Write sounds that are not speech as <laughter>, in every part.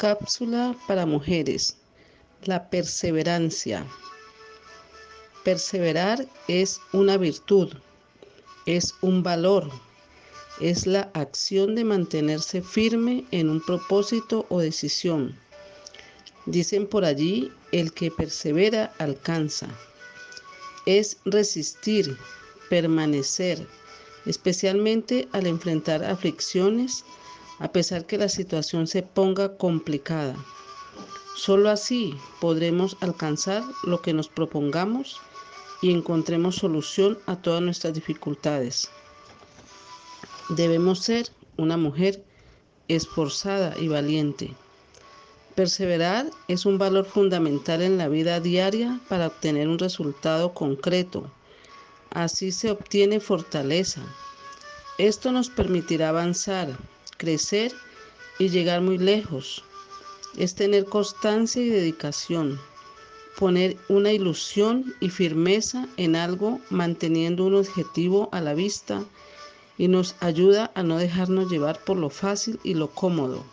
Cápsula para mujeres. La perseverancia. Perseverar es una virtud, es un valor, es la acción de mantenerse firme en un propósito o decisión. Dicen por allí, el que persevera alcanza. Es resistir, permanecer, especialmente al enfrentar aflicciones, a pesar que la situación se ponga complicada. Solo así podremos alcanzar lo que nos propongamos y encontremos solución a todas nuestras dificultades. Debemos ser una mujer esforzada y valiente. Perseverar es un valor fundamental en la vida diaria para obtener un resultado concreto. Así se obtiene fortaleza. Esto nos permitirá avanzar, crecer y llegar muy lejos. Es tener constancia y dedicación, poner una ilusión y firmeza en algo manteniendo un objetivo a la vista y nos ayuda a no dejarnos llevar por lo fácil y lo cómodo.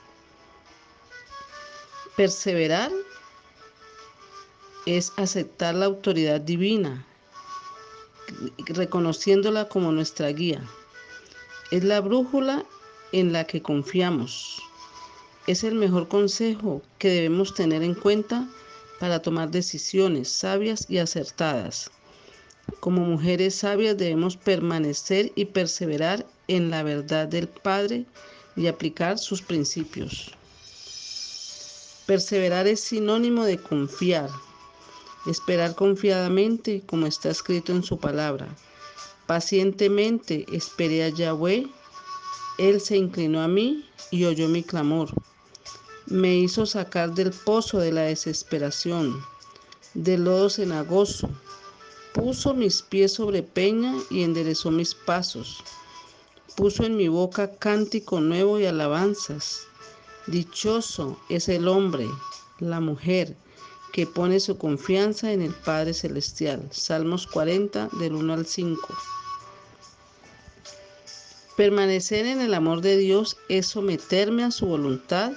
Perseverar es aceptar la autoridad divina, reconociéndola como nuestra guía. Es la brújula en la que confiamos. Es el mejor consejo que debemos tener en cuenta para tomar decisiones sabias y acertadas. Como mujeres sabias debemos permanecer y perseverar en la verdad del Padre y aplicar sus principios. Perseverar es sinónimo de confiar, esperar confiadamente como está escrito en su palabra. Pacientemente esperé a Yahweh él se inclinó a mí y oyó mi clamor. Me hizo sacar del pozo de la desesperación, del lodo cenagoso. Puso mis pies sobre peña y enderezó mis pasos. Puso en mi boca cántico nuevo y alabanzas. Dichoso es el hombre, la mujer, que pone su confianza en el Padre Celestial. Salmos 40 del 1 al 5. Permanecer en el amor de Dios es someterme a su voluntad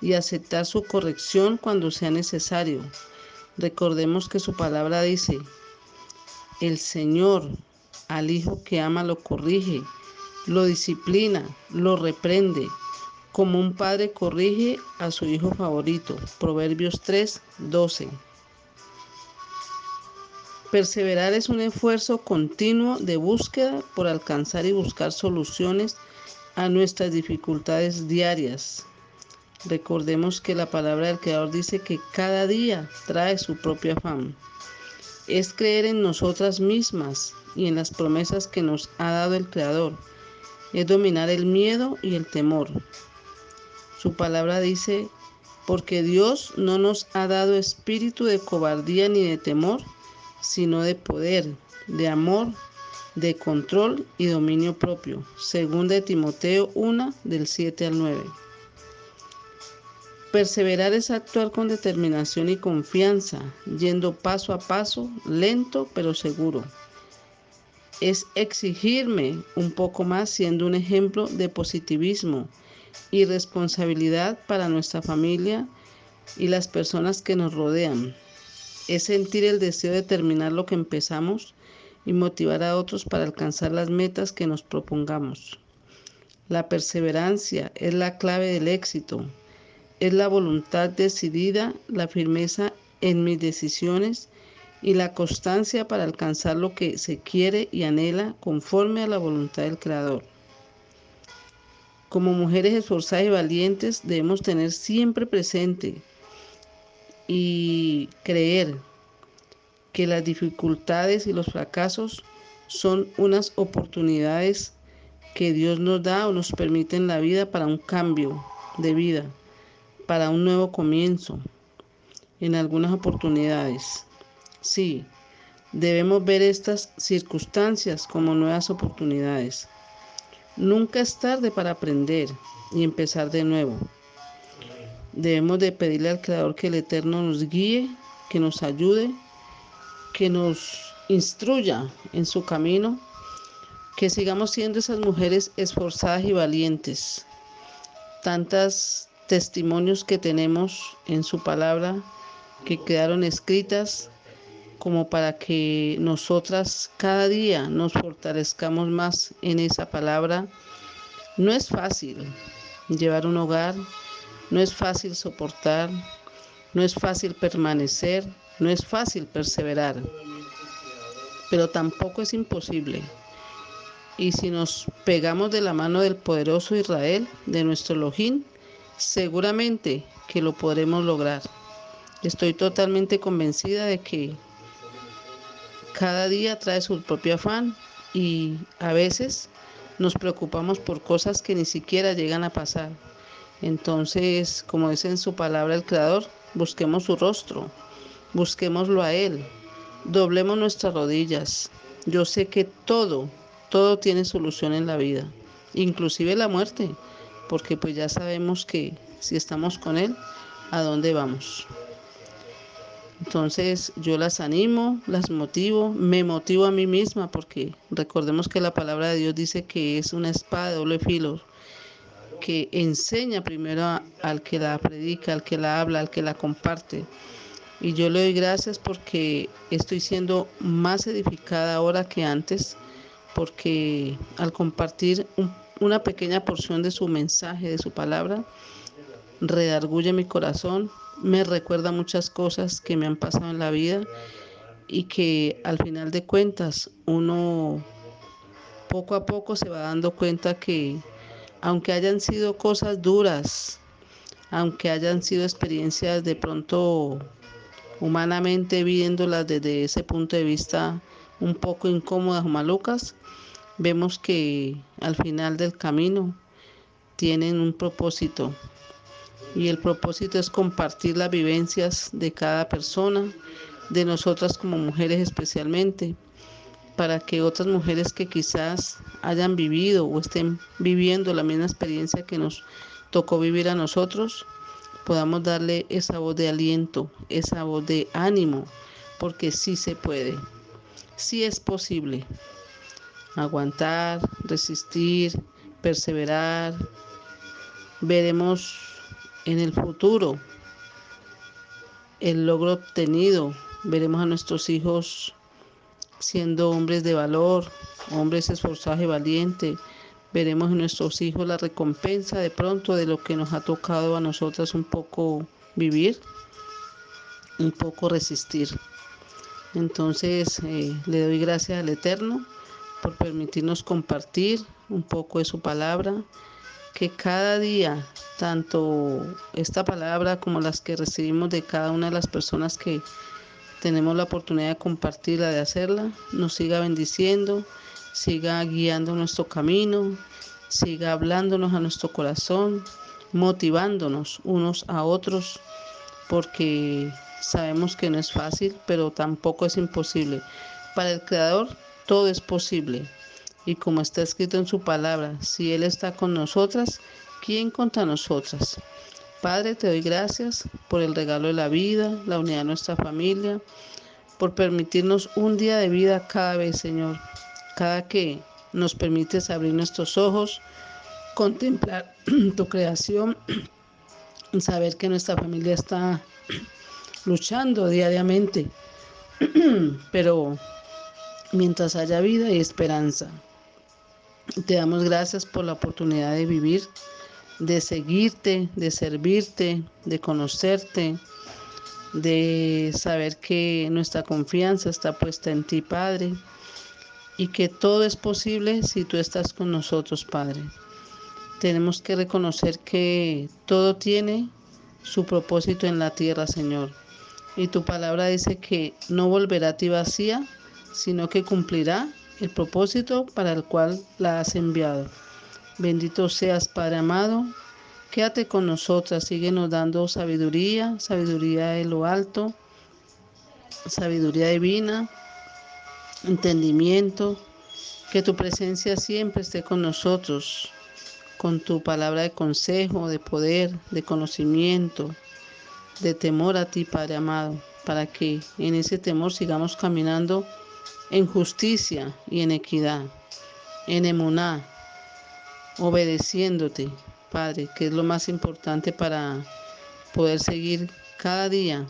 y aceptar su corrección cuando sea necesario. Recordemos que su palabra dice, el Señor al hijo que ama lo corrige, lo disciplina, lo reprende, como un padre corrige a su hijo favorito. Proverbios 3, 12. Perseverar es un esfuerzo continuo de búsqueda por alcanzar y buscar soluciones a nuestras dificultades diarias. Recordemos que la palabra del Creador dice que cada día trae su propio afán. Es creer en nosotras mismas y en las promesas que nos ha dado el Creador. Es dominar el miedo y el temor. Su palabra dice, porque Dios no nos ha dado espíritu de cobardía ni de temor, sino de poder, de amor, de control y dominio propio. Segunda de Timoteo 1 del 7 al 9. Perseverar es actuar con determinación y confianza, yendo paso a paso, lento pero seguro. Es exigirme un poco más siendo un ejemplo de positivismo y responsabilidad para nuestra familia y las personas que nos rodean es sentir el deseo de terminar lo que empezamos y motivar a otros para alcanzar las metas que nos propongamos. La perseverancia es la clave del éxito. Es la voluntad decidida, la firmeza en mis decisiones y la constancia para alcanzar lo que se quiere y anhela conforme a la voluntad del Creador. Como mujeres esforzadas y valientes debemos tener siempre presente y creer que las dificultades y los fracasos son unas oportunidades que Dios nos da o nos permite en la vida para un cambio de vida, para un nuevo comienzo, en algunas oportunidades. Sí, debemos ver estas circunstancias como nuevas oportunidades. Nunca es tarde para aprender y empezar de nuevo. Debemos de pedirle al Creador que el Eterno nos guíe, que nos ayude, que nos instruya en su camino, que sigamos siendo esas mujeres esforzadas y valientes. Tantas testimonios que tenemos en su palabra que quedaron escritas como para que nosotras cada día nos fortalezcamos más en esa palabra. No es fácil llevar un hogar, no es fácil soportar, no es fácil permanecer, no es fácil perseverar, pero tampoco es imposible. Y si nos pegamos de la mano del poderoso Israel, de nuestro Elohim, seguramente que lo podremos lograr. Estoy totalmente convencida de que cada día trae su propio afán y a veces nos preocupamos por cosas que ni siquiera llegan a pasar. Entonces, como dice en su palabra el Creador, busquemos su rostro, busquémoslo a Él, doblemos nuestras rodillas. Yo sé que todo, todo tiene solución en la vida, inclusive la muerte, porque pues ya sabemos que si estamos con Él, ¿a dónde vamos? Entonces yo las animo, las motivo, me motivo a mí misma porque recordemos que la palabra de Dios dice que es una espada de doble filo que enseña primero al que la predica, al que la habla, al que la comparte. Y yo le doy gracias porque estoy siendo más edificada ahora que antes, porque al compartir una pequeña porción de su mensaje, de su palabra, redarguye mi corazón, me recuerda muchas cosas que me han pasado en la vida y que al final de cuentas uno poco a poco se va dando cuenta que aunque hayan sido cosas duras, aunque hayan sido experiencias de pronto humanamente viéndolas desde ese punto de vista un poco incómodas o malucas, vemos que al final del camino tienen un propósito. Y el propósito es compartir las vivencias de cada persona, de nosotras como mujeres especialmente, para que otras mujeres que quizás hayan vivido o estén viviendo la misma experiencia que nos tocó vivir a nosotros, podamos darle esa voz de aliento, esa voz de ánimo, porque sí se puede, sí es posible aguantar, resistir, perseverar. Veremos en el futuro el logro obtenido. Veremos a nuestros hijos siendo hombres de valor, hombres esforzados y valientes. Veremos en nuestros hijos la recompensa de pronto de lo que nos ha tocado a nosotras un poco vivir, un poco resistir. Entonces eh, le doy gracias al Eterno por permitirnos compartir un poco de su palabra que cada día, tanto esta palabra como las que recibimos de cada una de las personas que tenemos la oportunidad de compartirla, de hacerla, nos siga bendiciendo, siga guiando nuestro camino, siga hablándonos a nuestro corazón, motivándonos unos a otros, porque sabemos que no es fácil, pero tampoco es imposible. Para el Creador todo es posible. Y como está escrito en su palabra, si Él está con nosotras, ¿quién contra nosotras? Padre, te doy gracias por el regalo de la vida, la unidad de nuestra familia, por permitirnos un día de vida cada vez, Señor. Cada que nos permites abrir nuestros ojos, contemplar <clears throat> tu creación, saber que nuestra familia está <clears throat> luchando diariamente, <clears throat> pero mientras haya vida y esperanza. Te damos gracias por la oportunidad de vivir, de seguirte, de servirte, de conocerte, de saber que nuestra confianza está puesta en ti, Padre, y que todo es posible si tú estás con nosotros, Padre. Tenemos que reconocer que todo tiene su propósito en la tierra, Señor. Y tu palabra dice que no volverá a ti vacía, sino que cumplirá el propósito para el cual la has enviado. Bendito seas, Padre amado. Quédate con nosotras, síguenos dando sabiduría, sabiduría de lo alto, sabiduría divina, entendimiento. Que tu presencia siempre esté con nosotros, con tu palabra de consejo, de poder, de conocimiento, de temor a ti, Padre amado, para que en ese temor sigamos caminando en justicia y en equidad, en emuná, obedeciéndote, Padre, que es lo más importante para poder seguir cada día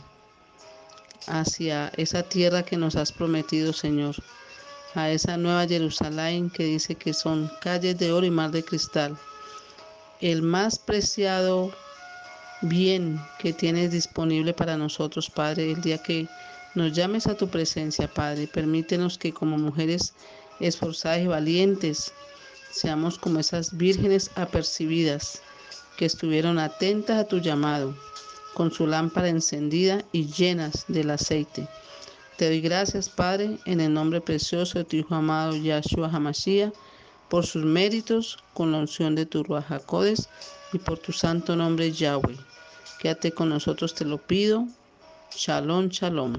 hacia esa tierra que nos has prometido, Señor, a esa nueva Jerusalén que dice que son calles de oro y mar de cristal. El más preciado bien que tienes disponible para nosotros, Padre, el día que nos llames a tu presencia, Padre. Permítenos que como mujeres esforzadas y valientes seamos como esas vírgenes apercibidas que estuvieron atentas a tu llamado, con su lámpara encendida y llenas del aceite. Te doy gracias, Padre, en el nombre precioso de tu Hijo amado Yahshua Hamashiach, por sus méritos con la unción de tu Ruach y por tu santo nombre Yahweh. Quédate con nosotros, te lo pido. Shalom, shalom.